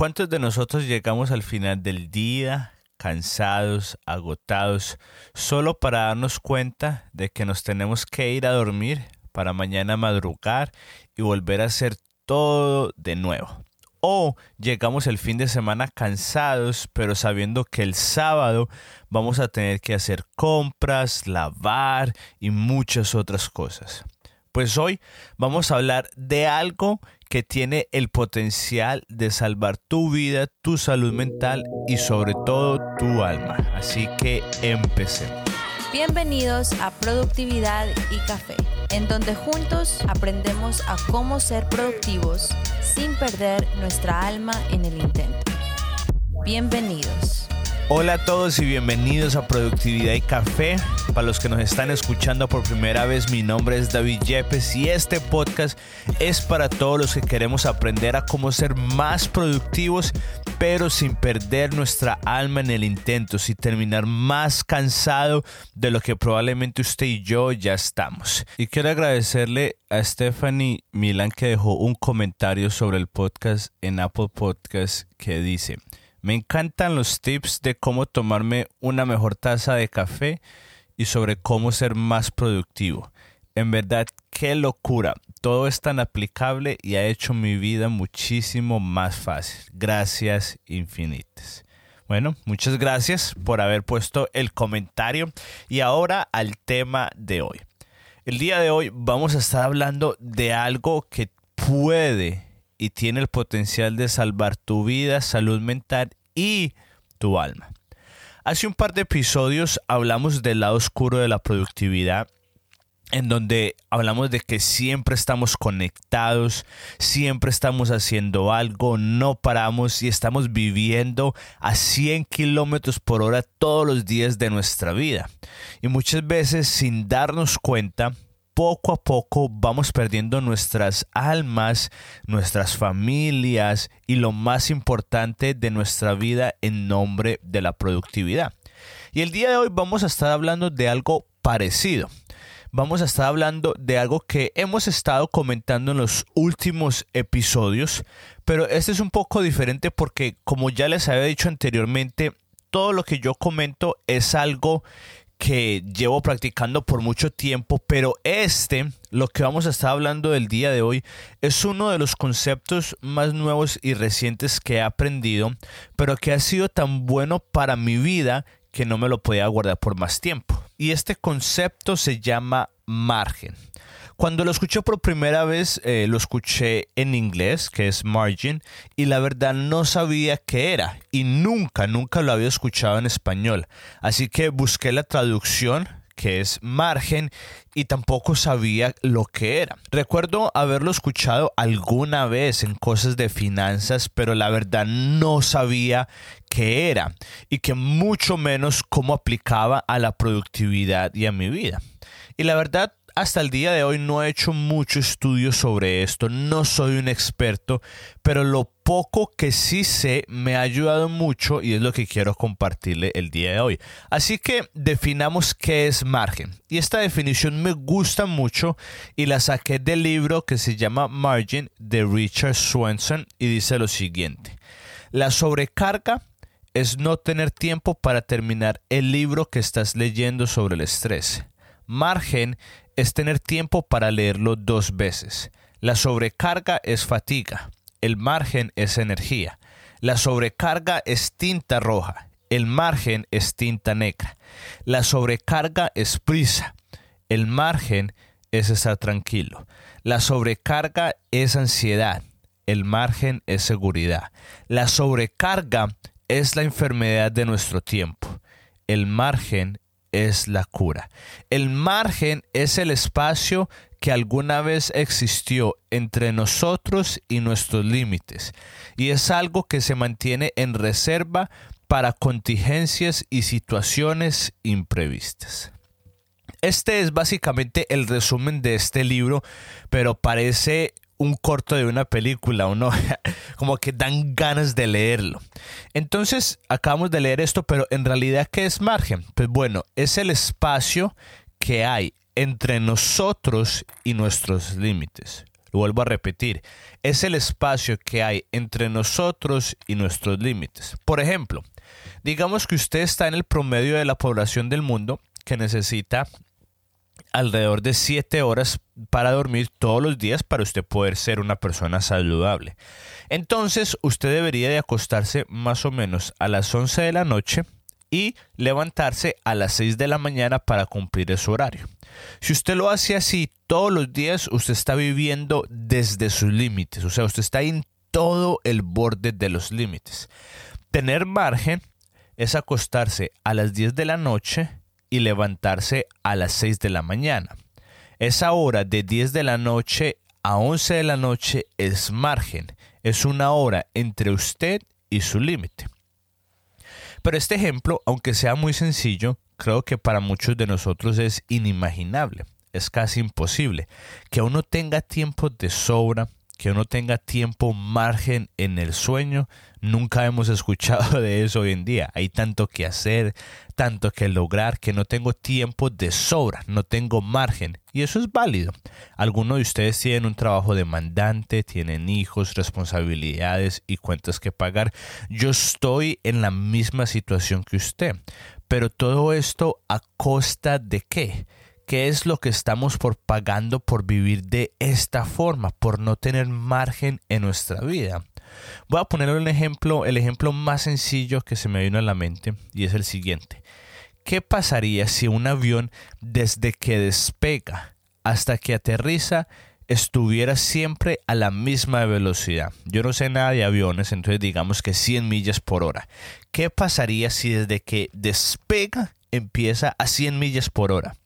¿Cuántos de nosotros llegamos al final del día cansados, agotados, solo para darnos cuenta de que nos tenemos que ir a dormir para mañana madrugar y volver a hacer todo de nuevo? O llegamos el fin de semana cansados, pero sabiendo que el sábado vamos a tener que hacer compras, lavar y muchas otras cosas. Pues hoy vamos a hablar de algo que tiene el potencial de salvar tu vida, tu salud mental y sobre todo tu alma. Así que empecemos. Bienvenidos a Productividad y Café, en donde juntos aprendemos a cómo ser productivos sin perder nuestra alma en el intento. Bienvenidos. Hola a todos y bienvenidos a Productividad y Café. Para los que nos están escuchando por primera vez, mi nombre es David Yepes y este podcast es para todos los que queremos aprender a cómo ser más productivos, pero sin perder nuestra alma en el intento, sin terminar más cansado de lo que probablemente usted y yo ya estamos. Y quiero agradecerle a Stephanie Milan que dejó un comentario sobre el podcast en Apple Podcast que dice, me encantan los tips de cómo tomarme una mejor taza de café y sobre cómo ser más productivo. En verdad, qué locura. Todo es tan aplicable y ha hecho mi vida muchísimo más fácil. Gracias infinitas. Bueno, muchas gracias por haber puesto el comentario y ahora al tema de hoy. El día de hoy vamos a estar hablando de algo que puede y tiene el potencial de salvar tu vida, salud mental y tu alma. Hace un par de episodios hablamos del lado oscuro de la productividad en donde hablamos de que siempre estamos conectados, siempre estamos haciendo algo, no paramos y estamos viviendo a 100 kilómetros por hora todos los días de nuestra vida. Y muchas veces sin darnos cuenta, poco a poco vamos perdiendo nuestras almas, nuestras familias y lo más importante de nuestra vida en nombre de la productividad. Y el día de hoy vamos a estar hablando de algo parecido. Vamos a estar hablando de algo que hemos estado comentando en los últimos episodios, pero este es un poco diferente porque como ya les había dicho anteriormente, todo lo que yo comento es algo que llevo practicando por mucho tiempo, pero este, lo que vamos a estar hablando del día de hoy, es uno de los conceptos más nuevos y recientes que he aprendido, pero que ha sido tan bueno para mi vida que no me lo podía guardar por más tiempo. Y este concepto se llama margen. Cuando lo escuché por primera vez, eh, lo escuché en inglés, que es margin, y la verdad no sabía qué era, y nunca, nunca lo había escuchado en español. Así que busqué la traducción, que es margen, y tampoco sabía lo que era. Recuerdo haberlo escuchado alguna vez en cosas de finanzas, pero la verdad no sabía qué era, y que mucho menos cómo aplicaba a la productividad y a mi vida. Y la verdad, hasta el día de hoy no he hecho mucho estudio sobre esto, no soy un experto, pero lo poco que sí sé me ha ayudado mucho y es lo que quiero compartirle el día de hoy. Así que definamos qué es margen. Y esta definición me gusta mucho y la saqué del libro que se llama Margin de Richard Swenson y dice lo siguiente. La sobrecarga es no tener tiempo para terminar el libro que estás leyendo sobre el estrés. Margen es tener tiempo para leerlo dos veces. La sobrecarga es fatiga. El margen es energía. La sobrecarga es tinta roja. El margen es tinta negra. La sobrecarga es prisa. El margen es estar tranquilo. La sobrecarga es ansiedad. El margen es seguridad. La sobrecarga es la enfermedad de nuestro tiempo. El margen es la cura. El margen es el espacio que alguna vez existió entre nosotros y nuestros límites, y es algo que se mantiene en reserva para contingencias y situaciones imprevistas. Este es básicamente el resumen de este libro, pero parece un corto de una película, o no, como que dan ganas de leerlo. Entonces, acabamos de leer esto, pero en realidad, ¿qué es margen? Pues bueno, es el espacio que hay entre nosotros y nuestros límites. Lo vuelvo a repetir, es el espacio que hay entre nosotros y nuestros límites. Por ejemplo, digamos que usted está en el promedio de la población del mundo que necesita alrededor de 7 horas para dormir todos los días para usted poder ser una persona saludable. Entonces usted debería de acostarse más o menos a las 11 de la noche y levantarse a las 6 de la mañana para cumplir ese horario. Si usted lo hace así todos los días, usted está viviendo desde sus límites, o sea, usted está en todo el borde de los límites. Tener margen es acostarse a las 10 de la noche y levantarse a las 6 de la mañana. Esa hora de 10 de la noche a 11 de la noche es margen, es una hora entre usted y su límite. Pero este ejemplo, aunque sea muy sencillo, creo que para muchos de nosotros es inimaginable, es casi imposible, que uno tenga tiempo de sobra, que uno tenga tiempo margen en el sueño, nunca hemos escuchado de eso hoy en día. Hay tanto que hacer, tanto que lograr, que no tengo tiempo de sobra, no tengo margen. Y eso es válido. Algunos de ustedes tienen un trabajo demandante, tienen hijos, responsabilidades y cuentas que pagar. Yo estoy en la misma situación que usted. Pero todo esto a costa de qué? ¿Qué es lo que estamos por pagando por vivir de esta forma, por no tener margen en nuestra vida? Voy a poner un ejemplo, el ejemplo más sencillo que se me vino a la mente y es el siguiente. ¿Qué pasaría si un avión desde que despega hasta que aterriza estuviera siempre a la misma velocidad? Yo no sé nada de aviones, entonces digamos que 100 millas por hora. ¿Qué pasaría si desde que despega empieza a 100 millas por hora?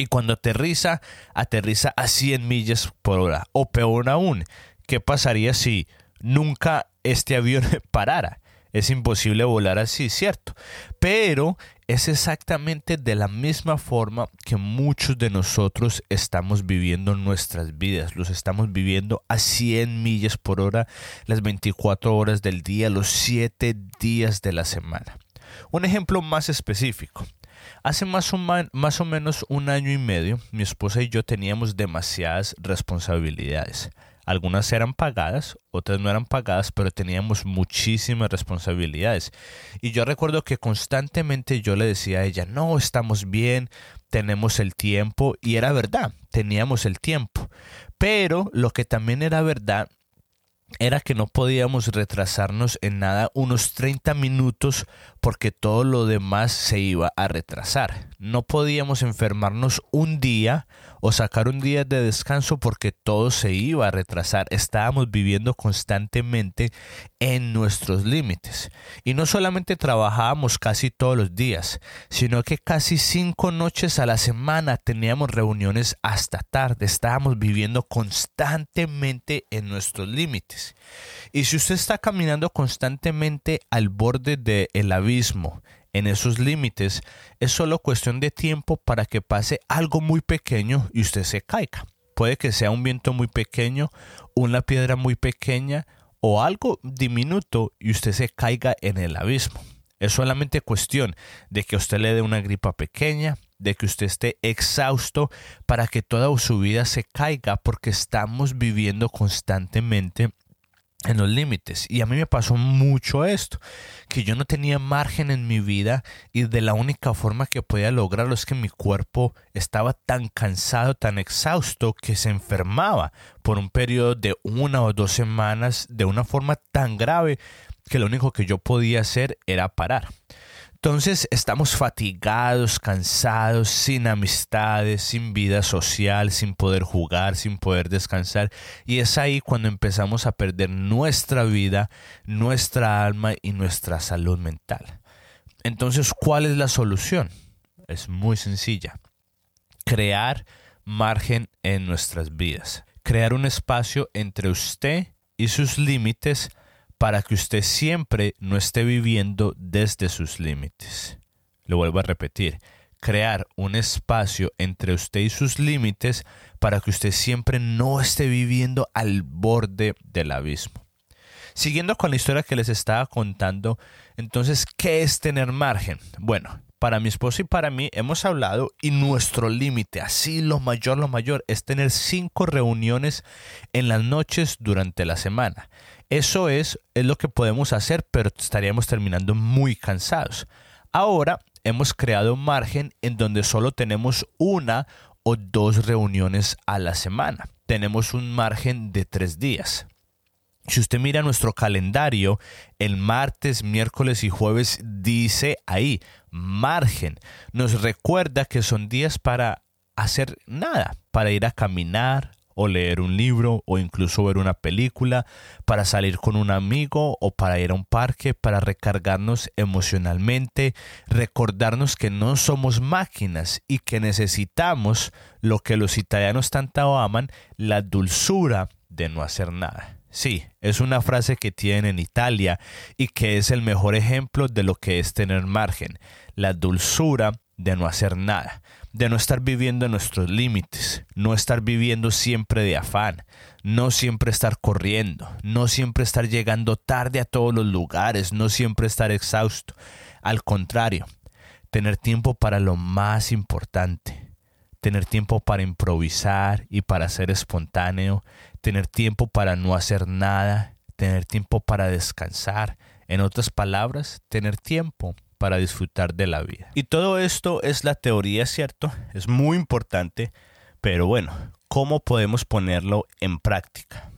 Y cuando aterriza, aterriza a 100 millas por hora. O peor aún, ¿qué pasaría si nunca este avión parara. Es imposible volar así, ¿cierto? Pero es exactamente de la misma forma que muchos de nosotros estamos viviendo nuestras vidas. Los estamos viviendo a 100 millas por hora, las 24 horas del día, los 7 días de la semana. Un ejemplo más específico. Hace más o, menos un año y medio, mi esposa y yo teníamos demasiadas responsabilidades. Algunas eran pagadas, otras no eran pagadas, pero teníamos muchísimas responsabilidades. Y yo recuerdo que constantemente yo le decía a ella, no, estamos bien, tenemos el tiempo. Y era verdad, teníamos el tiempo. Pero lo que también era verdad era que no podíamos retrasarnos en nada unos 30 minutos porque todo lo demás se iba a retrasar. No podíamos enfermarnos un día o sacar un día de descanso porque todo se iba a retrasar. Estábamos viviendo constantemente en nuestros límites. Y no solamente trabajábamos casi todos los días, sino que casi cinco noches a la semana teníamos reuniones hasta tarde. Estábamos viviendo constantemente en nuestros límites. Y si usted está caminando constantemente al borde del abismo, en esos límites, es solo cuestión de tiempo para que pase algo muy pequeño y usted se caiga. Puede que sea un viento muy pequeño, una piedra muy pequeña o algo diminuto y usted se caiga en el abismo. Es solamente cuestión de que usted le dé una gripa pequeña, de que usted esté exhausto para que toda su vida se caiga porque estamos viviendo constantemente en los límites. Y a mí me pasó mucho esto, que yo no tenía margen en mi vida y de la única forma que podía lograrlo es que mi cuerpo estaba tan cansado, tan exhausto, que se enfermaba por un periodo de una o dos semanas de una forma tan grave que lo único que yo podía hacer era parar. Entonces estamos fatigados, cansados, sin amistades, sin vida social, sin poder jugar, sin poder descansar. Y es ahí cuando empezamos a perder nuestra vida, nuestra alma y nuestra salud mental. Entonces, ¿cuál es la solución? Es muy sencilla. Crear margen en nuestras vidas. Crear un espacio entre usted y sus límites para que usted siempre no esté viviendo desde sus límites. Lo vuelvo a repetir, crear un espacio entre usted y sus límites para que usted siempre no esté viviendo al borde del abismo. Siguiendo con la historia que les estaba contando, entonces, ¿qué es tener margen? Bueno, para mi esposa y para mí hemos hablado y nuestro límite, así lo mayor, lo mayor, es tener cinco reuniones en las noches durante la semana. Eso es, es lo que podemos hacer, pero estaríamos terminando muy cansados. Ahora hemos creado un margen en donde solo tenemos una o dos reuniones a la semana. Tenemos un margen de tres días. Si usted mira nuestro calendario, el martes, miércoles y jueves dice ahí, margen. Nos recuerda que son días para hacer nada, para ir a caminar o leer un libro o incluso ver una película, para salir con un amigo o para ir a un parque, para recargarnos emocionalmente, recordarnos que no somos máquinas y que necesitamos lo que los italianos tanto aman, la dulzura de no hacer nada. Sí, es una frase que tienen en Italia y que es el mejor ejemplo de lo que es tener margen, la dulzura de no hacer nada, de no estar viviendo en nuestros límites, no estar viviendo siempre de afán, no siempre estar corriendo, no siempre estar llegando tarde a todos los lugares, no siempre estar exhausto. Al contrario, tener tiempo para lo más importante, tener tiempo para improvisar y para ser espontáneo, tener tiempo para no hacer nada, tener tiempo para descansar, en otras palabras, tener tiempo para disfrutar de la vida. Y todo esto es la teoría, ¿cierto? Es muy importante, pero bueno, ¿cómo podemos ponerlo en práctica?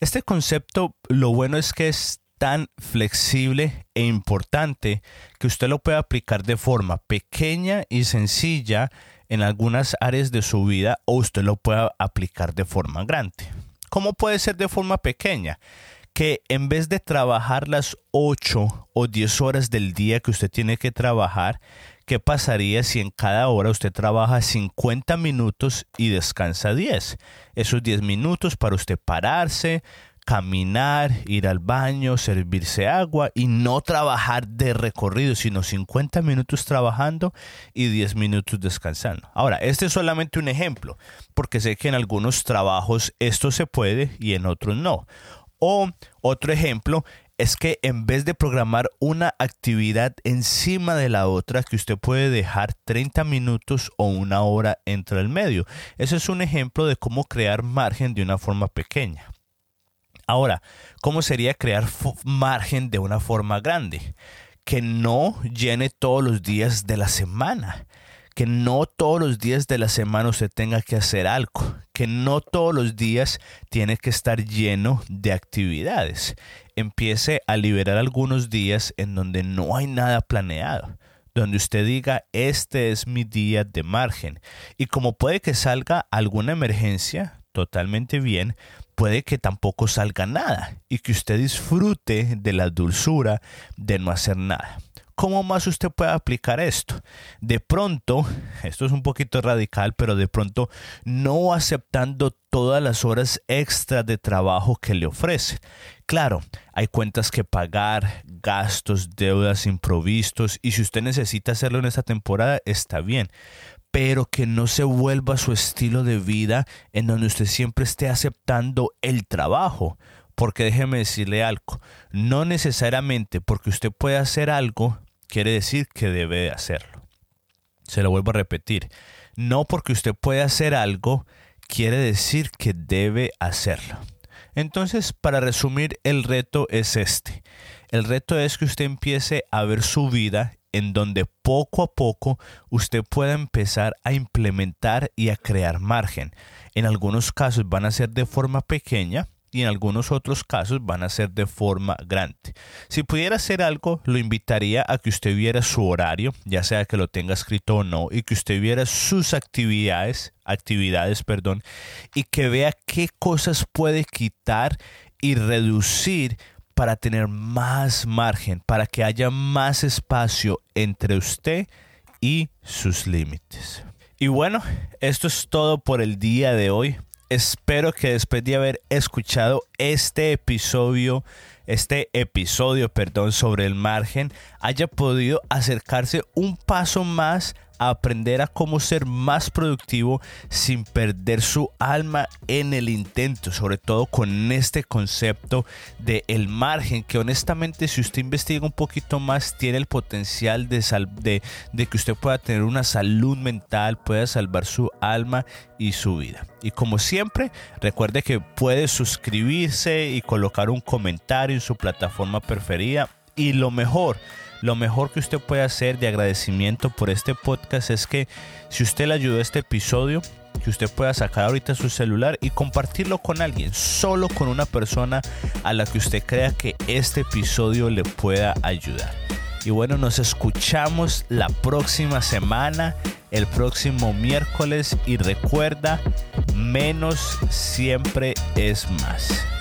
Este concepto, lo bueno es que es tan flexible e importante que usted lo puede aplicar de forma pequeña y sencilla en algunas áreas de su vida o usted lo puede aplicar de forma grande. ¿Cómo puede ser de forma pequeña? Que en vez de trabajar las 8 o 10 horas del día que usted tiene que trabajar, ¿qué pasaría si en cada hora usted trabaja 50 minutos y descansa 10? Esos 10 minutos para usted pararse, caminar, ir al baño, servirse agua y no trabajar de recorrido, sino 50 minutos trabajando y 10 minutos descansando. Ahora, este es solamente un ejemplo, porque sé que en algunos trabajos esto se puede y en otros no. O otro ejemplo es que en vez de programar una actividad encima de la otra, que usted puede dejar 30 minutos o una hora entre el medio. Ese es un ejemplo de cómo crear margen de una forma pequeña. Ahora, ¿cómo sería crear margen de una forma grande? Que no llene todos los días de la semana. Que no todos los días de la semana usted tenga que hacer algo. Que no todos los días tiene que estar lleno de actividades. Empiece a liberar algunos días en donde no hay nada planeado donde usted diga, este es mi día de margen. Y como puede que salga alguna emergencia, totalmente bien, puede que tampoco salga nada y que usted disfrute de la dulzura de no hacer nada. ¿Cómo más usted puede aplicar esto? De pronto, esto es un poquito radical, pero de pronto no aceptando todas las horas extra de trabajo que le ofrece. Claro, hay cuentas que pagar, gastos, deudas improvistos y si usted necesita hacerlo en esta temporada, está bien pero que no se vuelva su estilo de vida en donde usted siempre esté aceptando el trabajo. Porque déjeme decirle algo, no necesariamente porque usted puede hacer algo, quiere decir que debe de hacerlo. Se lo vuelvo a repetir, no porque usted puede hacer algo, quiere decir que debe hacerlo. Entonces, para resumir, el reto es este. El reto es que usted empiece a ver su vida en donde poco a poco usted pueda empezar a implementar y a crear margen. En algunos casos van a ser de forma pequeña y en algunos otros casos van a ser de forma grande. Si pudiera hacer algo, lo invitaría a que usted viera su horario, ya sea que lo tenga escrito o no, y que usted viera sus actividades, actividades, perdón, y que vea qué cosas puede quitar y reducir para tener más margen, para que haya más espacio entre usted y sus límites. Y bueno, esto es todo por el día de hoy. Espero que después de haber escuchado este episodio, este episodio, perdón, sobre el margen, haya podido acercarse un paso más aprender a cómo ser más productivo sin perder su alma en el intento, sobre todo con este concepto de el margen que honestamente si usted investiga un poquito más tiene el potencial de, de, de que usted pueda tener una salud mental, pueda salvar su alma y su vida. Y como siempre, recuerde que puede suscribirse y colocar un comentario en su plataforma preferida y lo mejor, lo mejor que usted puede hacer de agradecimiento por este podcast es que si usted le ayudó a este episodio, que usted pueda sacar ahorita su celular y compartirlo con alguien, solo con una persona a la que usted crea que este episodio le pueda ayudar. Y bueno, nos escuchamos la próxima semana, el próximo miércoles y recuerda, menos siempre es más.